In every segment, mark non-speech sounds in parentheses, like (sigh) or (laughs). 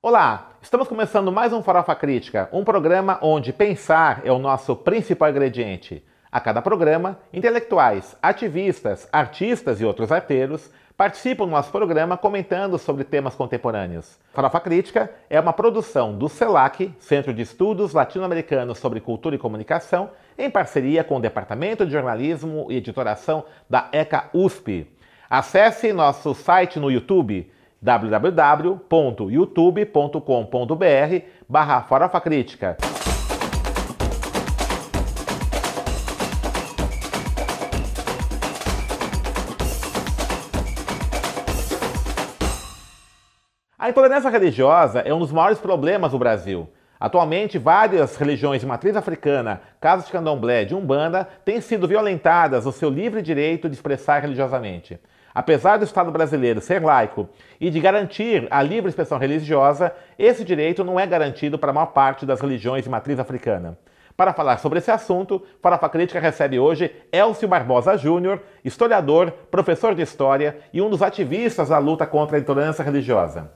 Olá, estamos começando mais um Farofa Crítica, um programa onde pensar é o nosso principal ingrediente. A cada programa, intelectuais, ativistas, artistas e outros arteiros participam do nosso programa comentando sobre temas contemporâneos. Farofa Crítica é uma produção do CELAC, Centro de Estudos Latino-Americanos sobre Cultura e Comunicação, em parceria com o Departamento de Jornalismo e Editoração da ECA USP. Acesse nosso site no YouTube www.youtube.com.br barra Farofa Crítica. A intolerância religiosa é um dos maiores problemas do Brasil. Atualmente, várias religiões de matriz africana, casas de candomblé, de umbanda, têm sido violentadas no seu livre direito de expressar religiosamente. Apesar do Estado brasileiro ser laico e de garantir a livre expressão religiosa, esse direito não é garantido para a maior parte das religiões de matriz africana. Para falar sobre esse assunto, Farofa Crítica recebe hoje Elcio Barbosa Júnior, historiador, professor de história e um dos ativistas da luta contra a intolerância religiosa.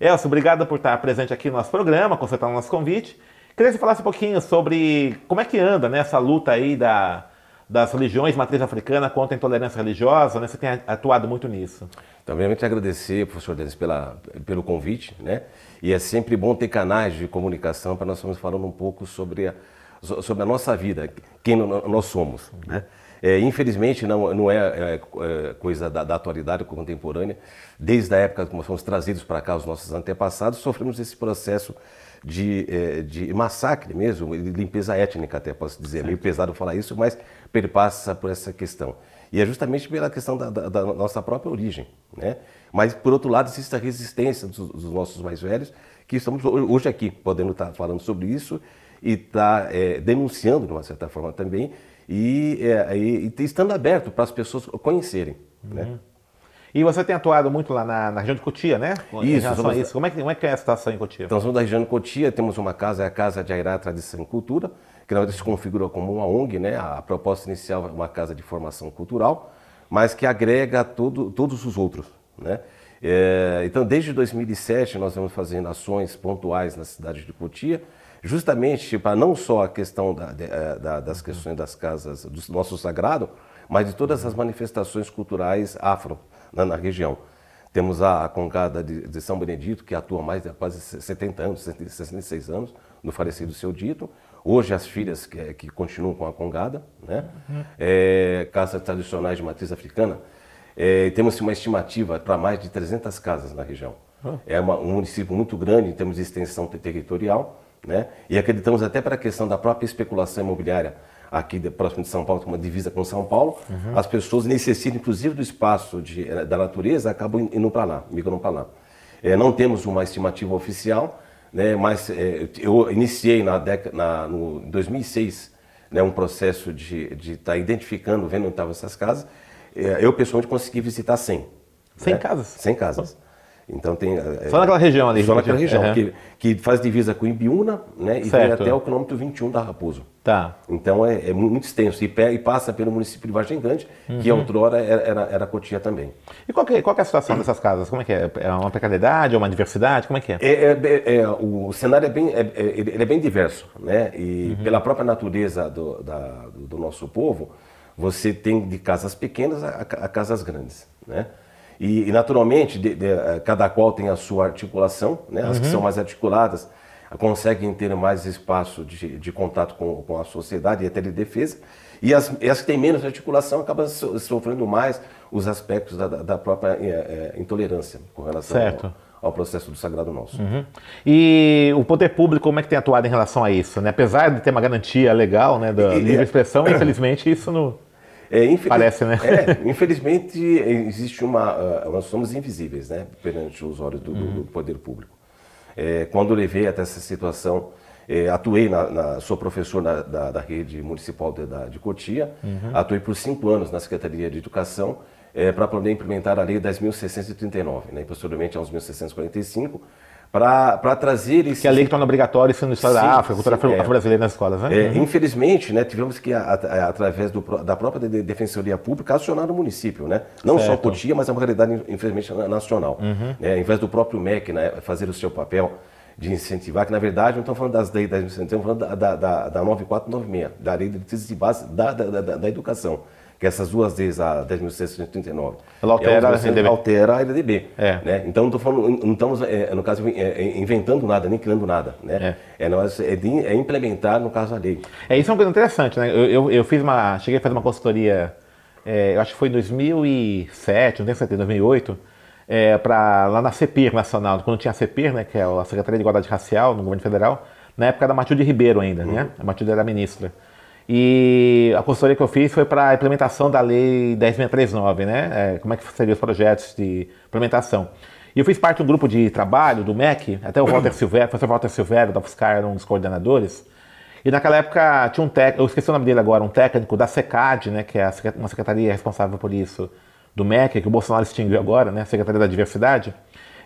Elcio, obrigado por estar presente aqui no nosso programa, consertando o nosso convite. Queria que você falasse um pouquinho sobre como é que anda nessa né, luta aí da, das religiões matriz africana contra a intolerância religiosa, né? Você tem atuado muito nisso. Então, obviamente, agradecer, professor Denis, pela, pelo convite, né? E é sempre bom ter canais de comunicação para nós estamos falando um pouco sobre a, sobre a nossa vida, quem nós somos, né? É, infelizmente, não, não é, é, é coisa da, da, atualidade contemporânea. Desde a época que nós fomos trazidos para cá, os nossos antepassados, sofremos esse processo de, é, de massacre mesmo, limpeza étnica até posso dizer. É meio pesado falar isso, mas perpassa por essa questão. E é justamente pela questão da, da, da nossa própria origem. Né? Mas, por outro lado, existe a resistência dos, dos nossos mais velhos, que estamos hoje aqui podendo estar falando sobre isso e estar tá, é, denunciando, de uma certa forma também, e, é, e, e estando aberto para as pessoas conhecerem. Né? Uhum. Né? E você tem atuado muito lá na, na região de Cotia, né? Isso, somos... isso. Como, é que, como é que é a situação em Cotia? Então, somos da região de Cotia, temos uma casa, é a Casa de Airá Tradição e Cultura, que na verdade se configura como uma ONG, né? A proposta inicial é uma casa de formação cultural, mas que agrega todo, todos os outros, né? É, então, desde 2007, nós vamos fazendo ações pontuais na cidade de Cotia, justamente para não só a questão da, é, da, das questões das casas do nosso sagrado, mas de todas as manifestações culturais afro na, na região. Temos a, a Congada de, de, São Benedito, que atua mais de quase 70 anos, 66 anos, no falecido seu dito. Hoje as filhas que, que continuam com a Congada, né? Uhum. É, casas tradicionais de matriz africana. É, temos uma estimativa para mais de 300 casas na região. Uhum. É uma, um município muito grande em termos de extensão territorial, né? E acreditamos até para a questão da própria especulação imobiliária aqui de, próximo de São Paulo, tem uma divisa com São Paulo, uhum. as pessoas necessitam inclusive do espaço de, da natureza, acabam indo para lá, migram para lá. É, não temos uma estimativa oficial, né, mas é, eu iniciei na década, na, no 2006 né, um processo de estar tá identificando, vendo onde estavam essas casas. É, eu pessoalmente consegui visitar 100. 100 né? casas? 100 casas. Então tem. É, só naquela região ali. Só naquela região, uhum. que, que faz divisa com Ibiúna, né? E certo. vem até o quilômetro 21 da Raposo. Tá. Então é, é muito extenso. E, e, passa pelo município de Vargem Grande, uhum. que outrora era, era, era Cotia também. E qual, que, qual que é a situação (clears throat) dessas casas? Como é que é? É uma precariedade, é uma diversidade? Como é que é? é, é, é o cenário é bem, é, ele é bem diverso, né? E uhum. pela própria natureza do, da, do nosso povo, você tem de casas pequenas a, a casas grandes, né? E, e naturalmente, de, de, eh, cada qual tem a sua articulação, né? as uhum. que são mais articuladas conseguem ter mais espaço de, de contato com, com, a sociedade e até de defesa, e as, e as que têm menos articulação acabam sofrendo mais os aspectos da, da própria é, é, intolerância com relação ao, ao, processo do Sagrado Nosso. Uhum. E o poder público, como é que tem atuado em relação a isso? Né? Apesar de ter uma garantia legal né, da livre expressão, infelizmente isso não é, infeliz... Parece, né? É, (laughs) infelizmente existe uma. Uh, nós somos invisíveis, né? Perante os olhos do, uhum. do poder público. É, quando levei até essa situação, é, atuei na, na, sou professor na, da, da, rede municipal de, da, de Cotia, uhum. atuei por cinco anos na Secretaria de Educação é, para poder implementar a Lei 10.639, né? E posteriormente aos 1.645, para trazer esse... Que é a lei que torna obrigatório isso no Estado da África, cultura é. nas escolas, né? É, uhum. Infelizmente, né, tivemos que, a, a, através do, da própria Defensoria Pública, acionar o município, né? Não certo. só Cotia, mas é uma realidade, infelizmente, nacional. Uhum. É, ao invés do próprio MEC né, fazer o seu papel de incentivar, que na verdade não estamos falando das leis da estamos falando da, da, da, da 9496, da lei de diretrizes de base da, da, da, da educação que essas duas leis, a 10.639, ela altera, a LDB. altera a LDB. É. Né? Então não, falando, não estamos, é, no caso, é, inventando nada, nem criando nada. Né? É. É, nós, é, de, é, implementar, no caso, a lei. É, isso é uma coisa interessante. Né? Eu, eu, eu fiz uma, cheguei a fazer uma consultoria, é, eu acho que foi em 2007, não tenho certeza, 2008, é, pra, lá na CEPIR Nacional, quando tinha a CEPIR, né, que é a Secretaria de Igualdade Racial no governo federal, na época da Matilde Ribeiro ainda, né? uhum. né? A Matilde era ministra. E a consultoria que eu fiz foi para a implementação da Lei 10.639, né? É, como é que seriam os projetos de implementação. E eu fiz parte do grupo de trabalho do MEC, até o Walter (clears throat) Silvério, o professor Walter Silvério da FUSCAR era um dos coordenadores. E naquela época tinha um técnico, eu esqueci o nome dele agora, um técnico da SECAD, né, que é uma secretaria responsável por isso, do MEC, que o Bolsonaro extinguiu agora, né, Secretaria da Diversidade.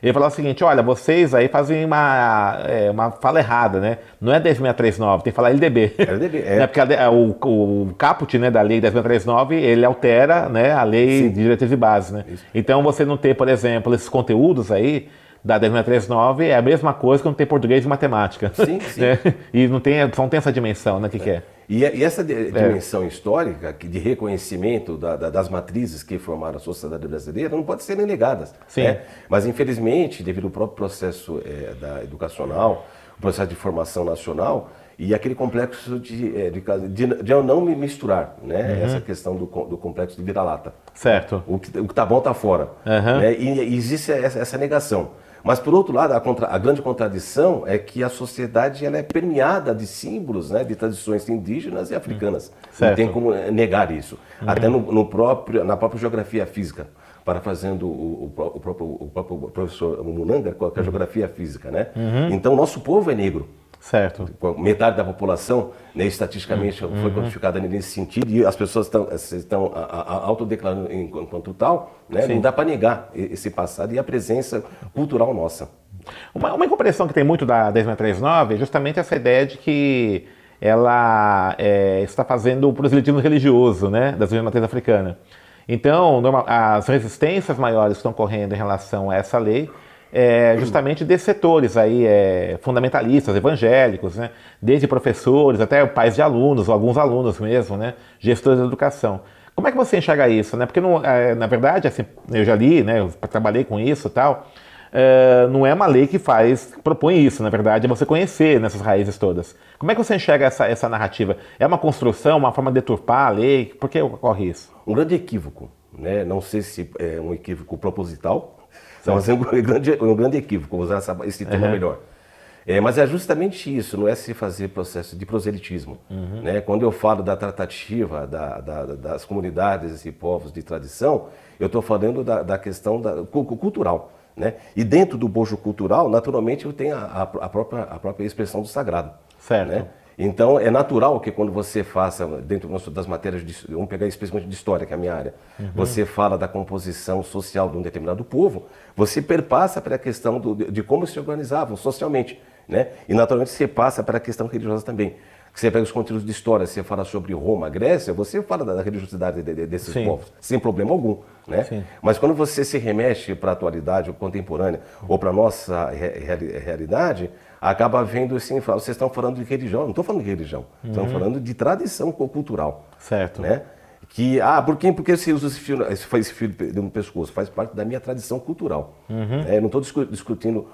Ele falou o seguinte: olha, vocês aí fazem uma, é, uma fala errada, né? Não é 10639, tem que falar LDB. LDB, (laughs) é. né? Porque a, o, o caput né, da lei 10639, ele altera né, a lei Sim. de diretrizes e bases, né? Isso. Então você não ter, por exemplo, esses conteúdos aí da 10639 é a mesma coisa que não tem português e matemática. Sim, (laughs) sim. Né? E não tem, não tem essa dimensão, né? O que, é. que é? E, e essa é. dimensão é. histórica de reconhecimento da, da, das matrizes que formaram a sociedade brasileira não pode ser negadas. Sim. Né? Mas, infelizmente, devido ao próprio processo é, da educacional, o processo de formação nacional, e aquele complexo de, é, de, de, de eu não me misturar, né? Uhum. Essa questão do, do complexo de vira-lata. Certo. O que, o que tá bom tá fora. Uhum. Né? E, e, existe essa, essa negação. Mas, por outro lado, a, contra, a, grande contradição é que a sociedade ela é permeada de símbolos, né, de tradições indígenas e africanas. Certo. Não tem como eh, negar isso. Uhum. Até no, no, próprio, na própria geografia física, parafraseando o, o, o, próprio, o próprio professor Munanga, com a geografia física. Né? Uhum. Então, nosso povo é negro. Certo. Metade da população, né, estatisticamente, uhum. foi quantificada nesse sentido e as pessoas estão, estão autodeclarando enquanto tal. Né, não dá para negar esse passado e a presença cultural nossa. Uma, uma incompreensão que tem muito da 1039 é justamente essa ideia de que ela é, está fazendo o proselitismo religioso né, da zona matriz africana. Então, as resistências maiores que estão correndo em relação a essa lei é, justamente desses setores aí, é, fundamentalistas, evangélicos, né? desde professores até pais de alunos, ou alguns alunos mesmo, né? gestores da educação. Como é que você enxerga isso? Né? Porque, não, é, na verdade, assim, eu já li, né? eu trabalhei com isso e tal, é, não é uma lei que faz, propõe isso, na verdade, é você conhecer nessas raízes todas. Como é que você enxerga essa, essa narrativa? É uma construção, uma forma de deturpar a lei? Por que ocorre isso? Um grande equívoco, né? não sei se é um equívoco proposital, então, assim, um grande, um grande equívoco usar essa, esse termo uhum. melhor. É, mas é justamente isso, não é se fazer processo de proselitismo. Uhum. Né? Quando eu falo da tratativa da, da, das comunidades e povos de tradição, eu estou falando da, da questão da, cultural. Né? E dentro do bojo cultural, naturalmente, eu tenho a, a, a, própria, a própria expressão do sagrado. Certo. Né? Então, é natural que quando você faça, dentro das matérias, de, vamos pegar especificamente de história, que é a minha área, uhum. você fala da composição social de um determinado povo, você perpassa para a questão do, de como se organizavam socialmente. Né? E, naturalmente, você passa para a questão religiosa também. Você pega os conteúdos de história, você fala sobre Roma, Grécia, você fala da religiosidade de, de, desses Sim. povos, sem problema algum. Né? Mas quando você se remete para a atualidade contemporânea ou para a nossa re realidade, acaba vendo assim, vocês estão falando de religião, não estou falando de religião, uhum. estão falando de tradição cultural. Certo. Né? Que, ah, por quê? Porque você usa esse fio, esse fio no pescoço? Faz parte da minha tradição cultural. Uhum. É, não estou discutindo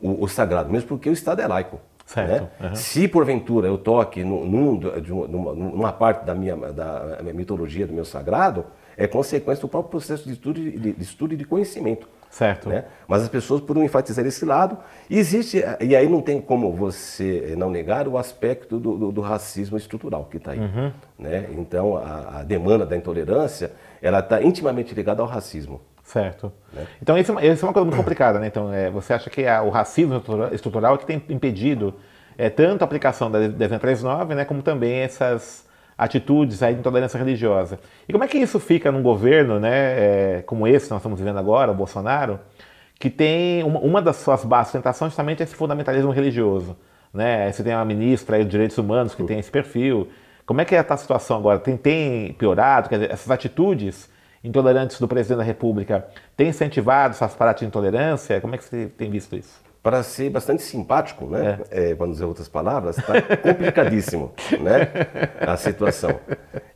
o, o, sagrado, mesmo porque o Estado é laico. Certo. Né? Uhum. Se porventura eu toque num, num, numa, numa, parte da minha, da minha mitologia, do meu sagrado, é consequência do próprio processo de estudo, de, de estudo e de conhecimento. Certo. Né? Mas as pessoas, por não enfatizar esse lado, existe, e aí não tem como você não negar o aspecto do, do, do racismo estrutural que está aí. Uhum. Né? Então, a, a, demanda da intolerância, ela está intimamente ligada ao racismo. Certo. Né? Então, isso, é isso, é uma coisa muito complicada, né? Então, é, você acha que a, o racismo estrutural é que tem impedido é, tanto a aplicação da 10339, né, como também essas atitudes aí de intolerância religiosa. E como é que isso fica num governo, né, é, como esse que nós estamos vivendo agora, o Bolsonaro, que tem uma, uma das suas bases de sustentação justamente esse fundamentalismo religioso. Né? Você tem uma ministra aí de direitos humanos que tem esse perfil. Como é que é a situação agora? Tem, tem piorado? Quer dizer, essas atitudes intolerantes do presidente da República têm incentivado essas práticas de intolerância? Como é que você tem visto isso? Para ser bastante simpático, né? É. É, para não dizer outras palavras, está (laughs) complicadíssimo né? a situação.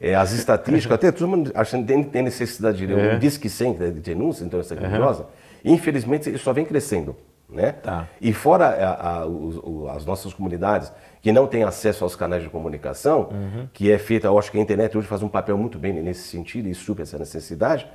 É, as estatísticas, até todo mundo achando que tem necessidade de ler é. um disque 100 de denúncia, então essa religiosa, uhum. infelizmente isso só vem crescendo. Né? Tá. E fora a, a, os, as nossas comunidades que não têm acesso aos canais de comunicação, uhum. que é feita, eu acho que a internet hoje faz um papel muito bem nesse sentido e supera essa necessidade,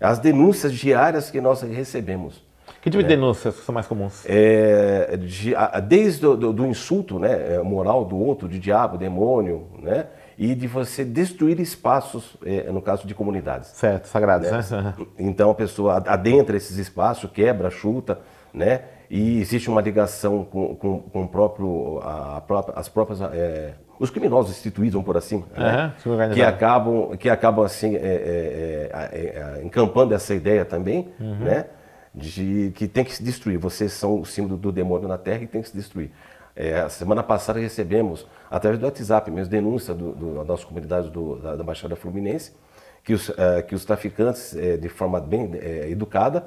as denúncias diárias que nós recebemos. Que tipo né? de denúncias são mais comuns? É, de, desde do, do, do, insulto né, é, moral do outro, de diabo, demônio, né? e de você destruir espaços, é, no caso de comunidades. Certo, sagrados, né? né? Então a pessoa adentra esses espaços, quebra, chuta, né? e existe uma ligação com, com, com o próprio, a, própria, as próprias, é, os criminosos instituídos, por assim, né? uhum, que acabam, que acabam assim, é, é, é, é, encampando essa ideia também, uhum. né? De que tem que se destruir. Vocês são o símbolo do demônio na Terra e tem que se destruir. É, a semana passada recebemos, através do WhatsApp, mesmo denúncia do, do, da nossa comunidade do, da, da, Baixada Fluminense, que os, é, que os traficantes, é, de forma bem educada,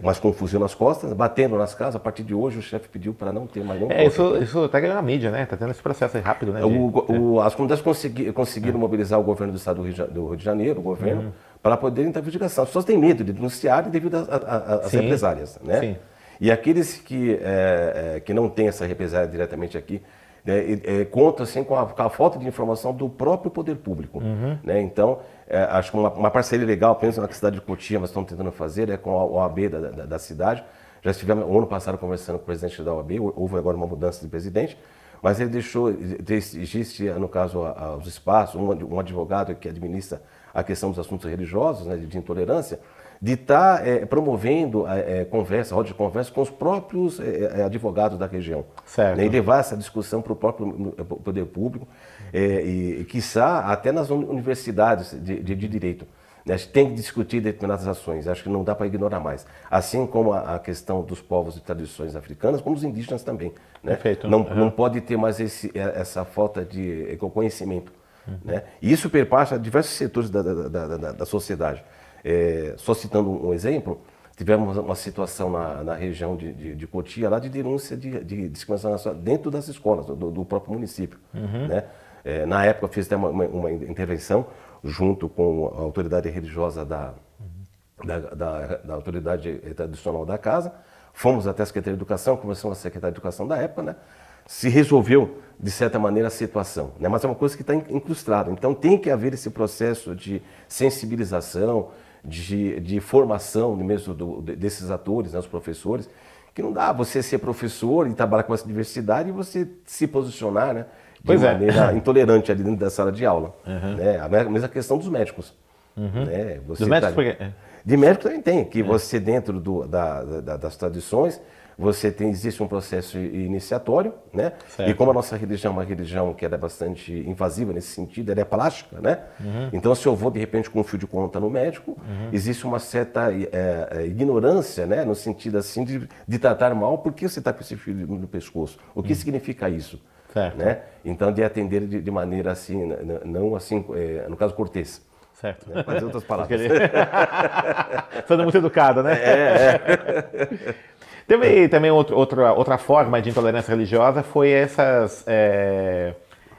mas com fuzil nas costas, batendo nas casas. A partir de hoje, o chefe pediu para não ter mais nenhum. É, isso, isso até ganhou na mídia, né? Está tendo esse processo aí rápido, né? De, o, o, as comunidades consegui, conseguiram é. mobilizar o governo do estado do Rio, do Rio de Janeiro, o governo, uhum. Para poderem ter investigação. As pessoas têm medo de denunciar devido às represálias, né? Sim. E aqueles que, é, é, que não têm essa represália diretamente aqui, né, é, conta assim, com a, com, a, falta de informação do próprio poder público. Uhum. Né? Então, é, acho que uma, uma, parceria legal, penso na cidade de Cotia, mas estamos tentando fazer, é com a OAB da, da, da cidade. Já estivemos ano passado conversando com o presidente da OAB, houve agora uma mudança de presidente, mas ele deixou, existe, no caso, os espaços, um, um advogado que administra a questão dos assuntos religiosos, né, de intolerância, de estar tá, é, promovendo é, conversa, roda de conversa com os próprios é, advogados da região. Certo. Né, e levar essa discussão para o próprio poder público e, e, quiçá, até nas universidades de, de, de direito. Né, tem que discutir determinadas ações, acho que não dá para ignorar mais. Assim como a, a, questão dos povos e tradições africanas, como os indígenas também. Né? Perfeito. Não, uhum. não pode ter mais esse, essa falta de conhecimento. Uhum. Né? E isso perpassa diversos setores da, da, da, da sociedade. É, só citando um exemplo, tivemos uma situação na, na região de, de, de, Cotia, lá de denúncia de, de discriminação dentro das escolas, do, do próprio município. Uhum. Né? É, na época, fiz até uma, uma, uma, intervenção junto com a autoridade religiosa da, uhum. da, da, da, autoridade tradicional da casa. Fomos até a Secretaria de Educação, conversamos com a Secretaria de Educação da época, né? Se resolveu, de certa maneira, a situação. Né? Mas é uma coisa que está incrustada. Então tem que haver esse processo de sensibilização, de, de formação mesmo do, desses atores, né, os professores, que não dá você ser professor e trabalhar com essa diversidade e você se posicionar né, de pois é. maneira é. (laughs) intolerante ali dentro da sala de aula. Uhum. Né? A mesma questão dos médicos. Uhum. Né? Você dos médicos tá, porque... De médico também tem, que é. você dentro do, da, da, das tradições você tem existe um processo iniciatório, né? Certo. E como a nossa religião é uma religião que é bastante invasiva nesse sentido, ela é plástica, né? Uhum. Então, se eu vou de repente com um fio de conta no médico, uhum. existe uma certa é, ignorância, né? No sentido assim de, de tratar mal, por que você está com esse fio no pescoço? O que uhum. significa isso? Certo. Né? Então, de atender de, de maneira assim, não assim, é, no caso cortês. Certo. Né? Mas outras palavras. Sendo (laughs) muito educado, né? É, é. (laughs) Teve também outro, outra, outra forma de intolerância religiosa, foi essas, é,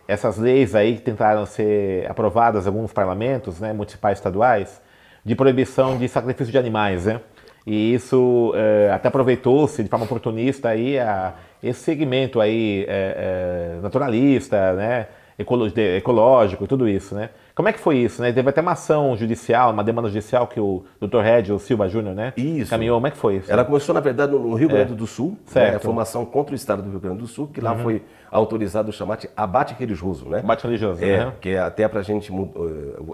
essas leis aí que tentaram ser aprovadas em alguns parlamentos, né, municipais estaduais, de proibição de sacrifício de animais, né? E isso é, até aproveitou-se de forma oportunista aí a, esse segmento aí é, é naturalista, né? Ecológico e tudo isso, né? Como é que foi isso, né? Teve até uma ação judicial, uma demanda judicial que o Dr. Red, o Silva Júnior, né? Isso. Caminhou. Como é que foi isso? Ela começou, na verdade, no Rio Grande é. do Sul. Certo. Né? A formação contra o Estado do Rio Grande do Sul, que lá uhum. foi autorizado o chamado abate religioso, né? Abate religioso, É, uhum. que é até pra gente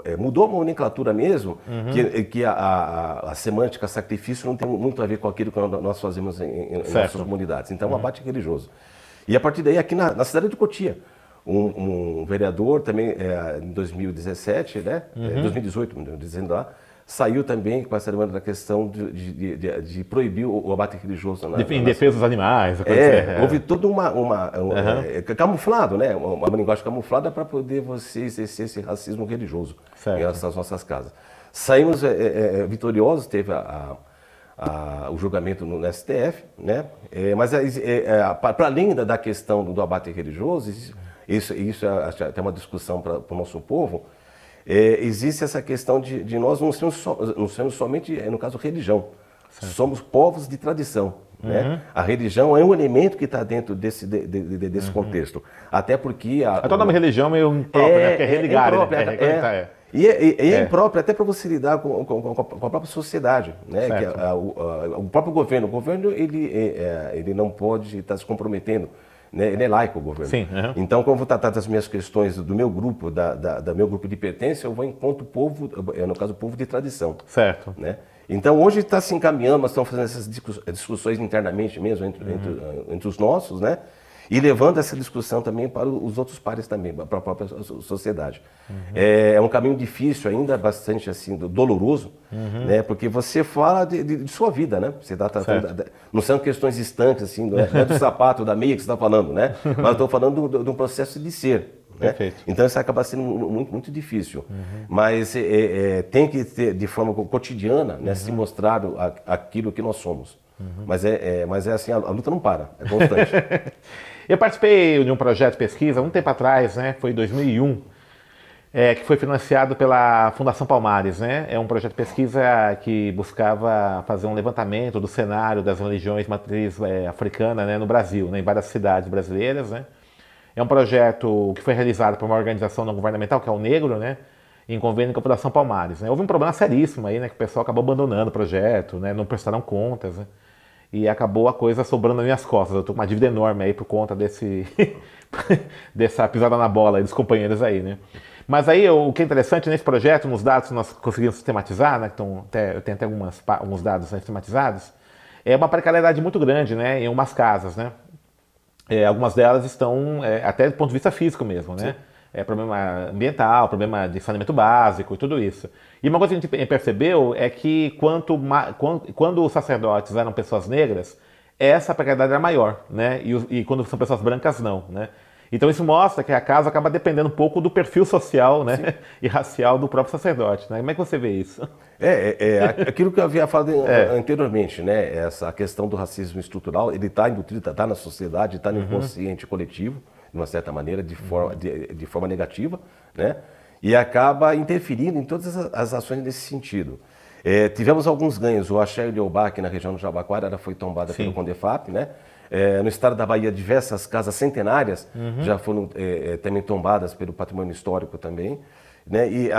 é, mudou a nomenclatura mesmo, uhum. que, que a, a, a, semântica sacrifício não tem muito a ver com aquilo que nós fazemos em, em nossas comunidades. Então, uhum. abate religioso. E a partir daí, aqui na, na cidade de Cotia, um, um vereador também, é, em 2017, né? É, uhum. É, 2018, dizendo lá, saiu também com essa demanda da questão de, de, de, de proibir o, abate religioso. Na, em defesa dos animais. É, é, houve toda uma... uma, uhum. é, camuflado, né? Uma, linguagem camuflada para poder você exercer esse racismo religioso certo. em relação às nossas casas. Saímos é, é, é vitoriosos, teve a, a, a, o julgamento no, STF, né? mas para além da, da questão do, do abate religioso, isso, isso é até uma discussão para o nosso povo, é, existe essa questão de, de nós não sermos, so, não sermos somente, é, no caso, religião. Certo. Somos povos de tradição. Né? Uhum. Né? A religião é um elemento que está dentro desse, de, de, de, desse uhum. contexto. Até porque. A, Até o nome religião é meio impróprio, é, né? Porque é religar, é, né? é, é, e é, e é, é impróprio até para você lidar com, com, com, a própria sociedade, né? Que a, a, o, o, próprio governo, o governo ele, ele não pode estar se comprometendo né? Ele é laico o governo. Sim, uhum. Então, quando eu vou tratar das minhas questões do meu grupo, da, da, da meu grupo de pertença, eu vou enquanto povo, é, no caso, povo de tradição. Certo. Né? Então, hoje está se encaminhando, nós estamos fazendo essas discussões internamente mesmo, entre, uhum. entre, entre os nossos, né? E levando essa discussão também para os outros pares também, para a própria sociedade. Uhum. É, é, um caminho difícil ainda, bastante assim, doloroso, uhum. né? Porque você fala de, de, de sua vida, né? Você tratando, não são questões distantes, assim, não é, do sapato, da meia que você está falando, né? (laughs) Mas eu estou falando de um processo de ser. Né? Então isso acaba sendo muito, muito difícil. Uhum. Mas é, é, é, tem que ter, de forma cotidiana, né, se uhum. mostrar aquilo que nós somos. Uhum. Mas, é, é, mas é assim, a, a, luta não para, é constante. (laughs) Eu participei de um projeto de pesquisa um tempo atrás, né? Foi em 2001, é, que foi financiado pela Fundação Palmares, né? É um projeto de pesquisa que buscava fazer um levantamento do cenário das religiões matriz é, africana, né, no Brasil, né, em várias cidades brasileiras, né? É um projeto que foi realizado por uma organização não governamental, que é o Negro, né? Em convênio com a Fundação Palmares. Né? Houve um problema seríssimo aí, né? Que o pessoal acabou abandonando o projeto, né? Não prestaram contas, né? E acabou a coisa sobrando nas minhas costas. Eu tô com uma dívida enorme aí por conta desse (laughs) dessa pisada na bola dos companheiros aí, né? Mas aí o que é interessante nesse projeto, nos dados que nós conseguimos sistematizar, né? Então, até, eu tenho até algumas, alguns dados né, sistematizados, é uma precariedade muito grande, né? Em umas casas, né? É, algumas delas estão é, até do ponto de vista físico mesmo, né? Sim é, problema ambiental, problema de saneamento básico e tudo isso. E uma coisa que a gente percebeu é que quanto, quando, quando os sacerdotes eram pessoas negras, essa precariedade era maior, né? E, e, quando são pessoas brancas, não, né? Então isso mostra que a casa acaba dependendo um pouco do perfil social né? (laughs) e racial do próprio sacerdote. Né? Como é que você vê isso? É, é, é aquilo que eu havia falado (laughs) é. anteriormente, né? Essa questão do racismo estrutural, ele está embutido, está na sociedade, está no uhum. inconsciente coletivo de uma certa maneira, de forma, de, de forma negativa, né? e acaba interferindo em todas as, ações nesse sentido. É, tivemos alguns ganhos. O Axé Leobá, aqui na região do Jabaquara, ela foi tombada Sim. pelo Condefap, né? É, no estado da Bahia, diversas casas centenárias uhum. já foram é, é também tombadas pelo patrimônio histórico também. Né? E,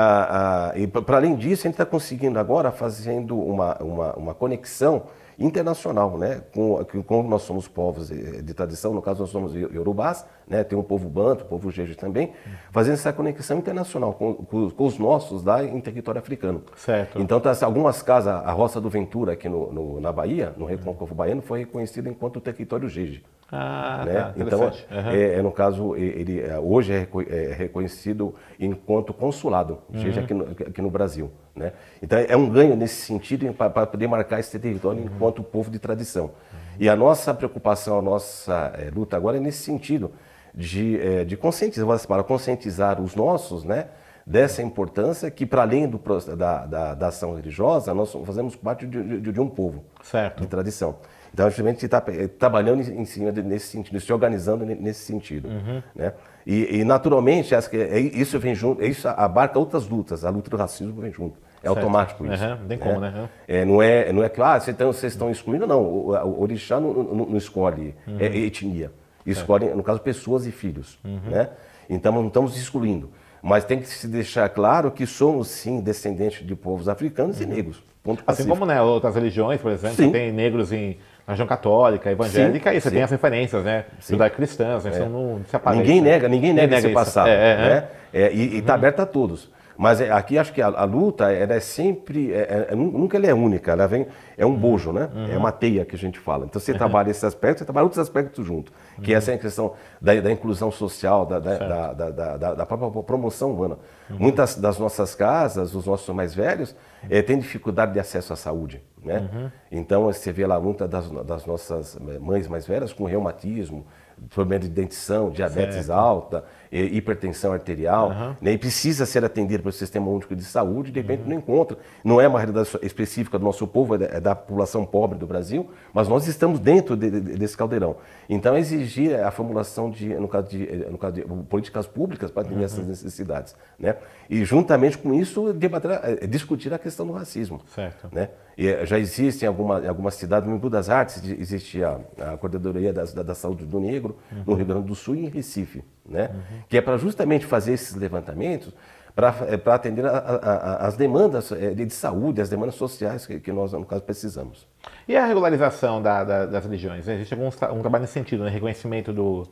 e para além disso, a gente está conseguindo agora fazendo uma, uma, uma conexão internacional, né? Com, como nós somos povos eh, de tradição, no caso nós somos iorubás, né? Tem um povo banto, o povo jeje também, fazendo essa conexão internacional com, com, com, os nossos lá em território africano. Certo. Então, tá, algumas casas, a Roça do Ventura aqui no, no na Bahia, no Recôncavo Baiano, foi reconhecida enquanto território jeje. Ah, né? tá, então, uhum. é, é, no caso, ele é, hoje é, é reconhecido enquanto consulado, uhum. seja aqui no, aqui no Brasil. Né? Então, é um ganho nesse sentido para poder marcar esse território uhum. enquanto povo de tradição. E a nossa preocupação, a nossa é, luta agora é nesse sentido de, é, de conscientizar, para conscientizar os nossos, né? Dessa importância que, para além do, da, da, da, ação religiosa, nós fazemos parte de, de, de um povo certo. de tradição. Então, a gente está eh, trabalhando em cima nesse sentido, se organizando nesse sentido. Uhum. Né? E, e, naturalmente, é, isso vem junto, isso abarca outras lutas. A luta do racismo vem junto. É certo. automático isso. Uhum. Tem como, né? É, não, é, não é que ah, vocês estão, vocês estão excluindo, não. O, o orixá não, não, não escolhe uhum. é, etnia. Escolhe, no caso, pessoas e filhos. Uhum. Né? Então, não estamos excluindo. Mas tem que se deixar claro que somos, sim, descendentes de povos africanos e uhum. negros. Ponto assim como né, outras religiões, por exemplo, sim. tem negros em na região católica, evangélica, sim, e você sim. tem as referências, né? Judaico-cristãs, né? É. não se Ninguém nega, ninguém nega, ninguém esse passado. É, é, né? É, e está uhum. aberto a todos. Mas é, aqui acho que a, a luta ela é sempre, é, é, nunca ela é única, ela vem, é um bojo, né? Uhum. É uma teia que a gente fala. Então você trabalha esses aspectos, você trabalha outros aspectos junto, que uhum. essa é a questão da, da inclusão social, da, da, da, da, própria promoção humana. Uhum. Muitas das nossas casas, os nossos mais velhos, é, têm dificuldade de acesso à saúde. Né? Então você vê lá muitas das, das, nossas mães mais velhas com reumatismo, problema de dentição, diabetes certo. alta, hipertensão arterial, uhum. né, e precisa ser atendido pelo Sistema Único de Saúde, de repente uhum. não encontra. Não é uma realidade específica do nosso povo, é, é da população pobre do Brasil, mas nós estamos dentro de, de, desse caldeirão. Então, exigir a formulação de, no caso de, no caso de políticas públicas para atender uhum. essas necessidades. Né? E, juntamente com isso, debater, é, discutir a questão do racismo. Certo. Né? E eh, já existe em, alguma, em algumas cidades, no Embu das Artes, existe a, a Coordenadoria da, da, da, Saúde do Negro, uhum. no Rio Grande do Sul e em Recife, né? Uhum. Que é para justamente fazer esses levantamentos para eh, atender a, a, as demandas eh, de, de, saúde, as demandas sociais que, que, nós, no caso, precisamos. E a regularização da, da, das religiões? Existe algum um trabalho nesse sentido, né? reconhecimento do,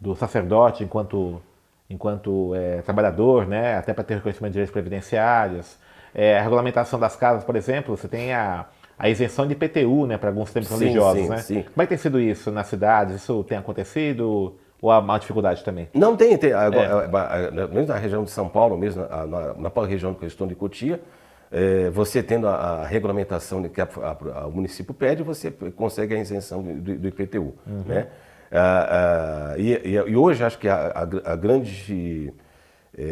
do sacerdote enquanto, enquanto é, trabalhador, né? até para ter reconhecimento de direitos previdenciários, é, a regulamentação das casas, por exemplo, você tem a, a isenção de IPTU né, para alguns templos sim, religiosos. Sim, né? Sim. Como é que tem sido isso nas cidades? Isso tem acontecido? Ou há uma dificuldade também? Não tem. tem agora, é. mesmo na região de São Paulo, mesmo na, na, na região que eu estou de Cotia, é, você tendo a, a regulamentação que a, a, o município pede, você consegue a isenção do, do IPTU. Uhum. Né? Ah, ah, e, e, hoje acho que a, a grande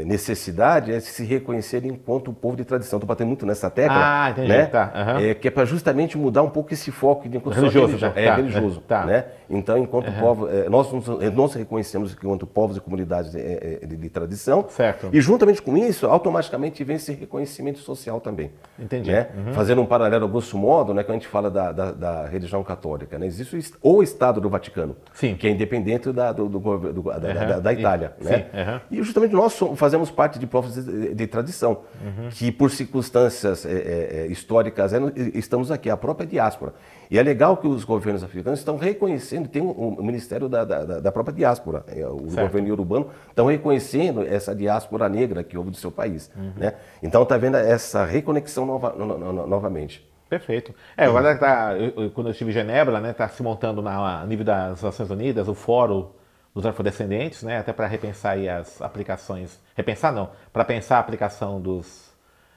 necessidade é se reconhecer enquanto povo de tradição. Estou batendo muito nessa tecla. Ah, entendi. Né? Tá. Uhum. É, que é para justamente mudar um pouco esse foco de enquanto religioso. Já. É, tá. religioso. Tá. Né? Então, enquanto uhum. povo, é, nós, nós reconhecemos enquanto povos e comunidades de, é, é, de, de, tradição. Certo. E juntamente com isso, automaticamente vem esse reconhecimento social também. Entendi. Né? Uhum. Fazendo um paralelo, a grosso modo, né, quando a gente fala da, da, da religião católica, né? existe o, o Estado do Vaticano, Sim. que é independente da, do, do, do da, da, da, Itália. Né? E justamente nós fazemos parte de povos de, de tradição, uhum. que por circunstâncias é, é, é históricas é, estamos aqui, a própria diáspora. E é legal que os governos africanos estão reconhecendo, tem o um, Ministério da, da, da, própria diáspora, é, o certo. governo urbano, estão reconhecendo essa diáspora negra que houve do seu país. Uhum. Né? Então está vendo essa reconexão nova, no, no, no, novamente. Perfeito. É, agora tá, eu, quando eu estive em Genebra, está né, tá se montando na, a nível das Nações Unidas o Fórum dos afrodescendentes, né, até para repensar as aplicações, repensar não, para pensar a aplicação dos,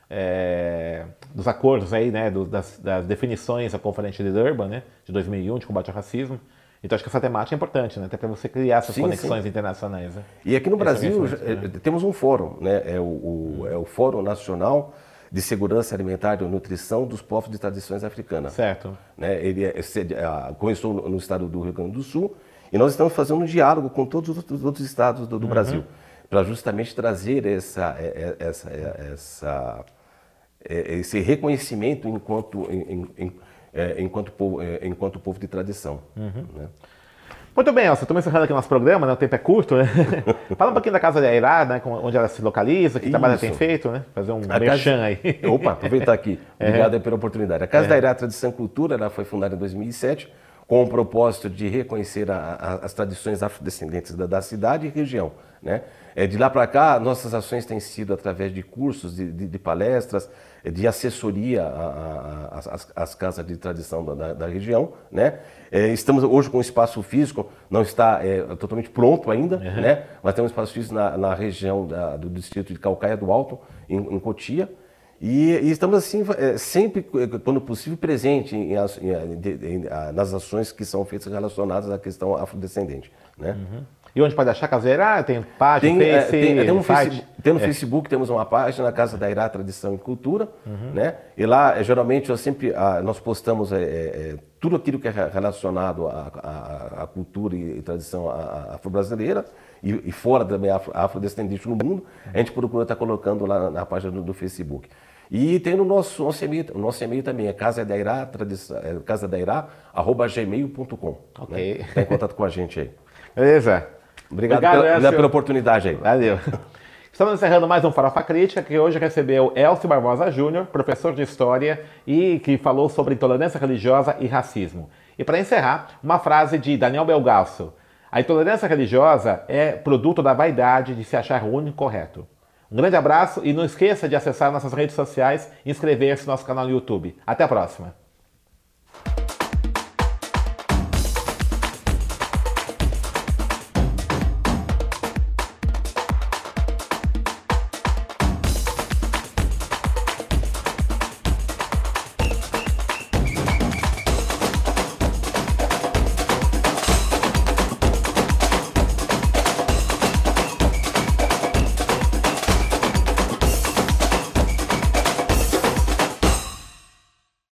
é, dos acordos aí, né, do, das, das, definições da Conferência de Durban, né, de 2001, de combate ao racismo. Então acho que essa temática é importante, né, até para você criar essas sim, conexões sim. internacionais. Né? E aqui no Brasil né? temos um fórum, né, é o, o, é o Fórum Nacional de Segurança Alimentar e Nutrição dos Povos de Tradições Africanas. Certo. Né, ele é, é, começou no estado do Rio Grande do Sul e nós estamos fazendo um diálogo com todos os outros estados do, do uhum. Brasil, para justamente trazer essa, é, é, essa, é, essa, esse reconhecimento enquanto, enquanto, povo, enquanto povo de tradição. Uhum. Né? Muito bem, Elcio, estamos encerrando aqui o nosso programa, né? o tempo é curto, né? (laughs) Fala um pouquinho da Casa de Airá, né? onde ela se localiza, que Isso. trabalho ela tem feito, né? Fazer um a merchan casa... aí. Opa, aproveitar aqui. (laughs) Obrigado é. pela oportunidade. A Casa é. da Airá Tradição Cultura, ela foi fundada em 2007 com o propósito de reconhecer a, a, as tradições afrodescendentes da, da, cidade e região. Né? É, de lá para cá, nossas ações têm sido através de cursos, de, de, de palestras, de assessoria às casas de tradição da, da região. Né? É, estamos hoje com um espaço físico, não está é, totalmente pronto ainda, uhum. né? mas temos um espaço físico na, na região da, do distrito de Calcaia do Alto, em, em Cotia. E, e, estamos assim é, sempre, é, quando possível, presente em, em, em, nas ações que são feitas relacionadas à questão afrodescendente. Né? Uhum. E onde pode achar Casa Irá? Tem página, tem, face, é, tem, tem, um face, tem no é. Facebook, temos uma página, Casa da Irá Tradição e Cultura. Uhum. Né? E lá, geralmente, eu sempre, nós postamos é, tudo aquilo que é relacionado à, à, à cultura e, e tradição afro-brasileira e, e, fora também afrodescendente no mundo. A gente procura estar colocando lá na, na página do, do Facebook. E tem no nosso, nosso e-mail, o nosso e-mail também, é casadairá, tradição, é, casadairá, arroba gmail.com. Ok. Né? Tá em contato com a gente aí. Beleza. Obrigado, Obrigado pela, pela, oportunidade aí. Valeu. Estamos encerrando mais um Farofa Crítica, que hoje recebeu Elcio Barbosa Júnior, professor de História, e que falou sobre intolerância religiosa e racismo. E para encerrar, uma frase de Daniel Belgasso. A intolerância religiosa é produto da vaidade de se achar o único correto. Um grande abraço e não esqueça de acessar nossas redes sociais e inscrever-se no nosso canal no YouTube. Até a próxima!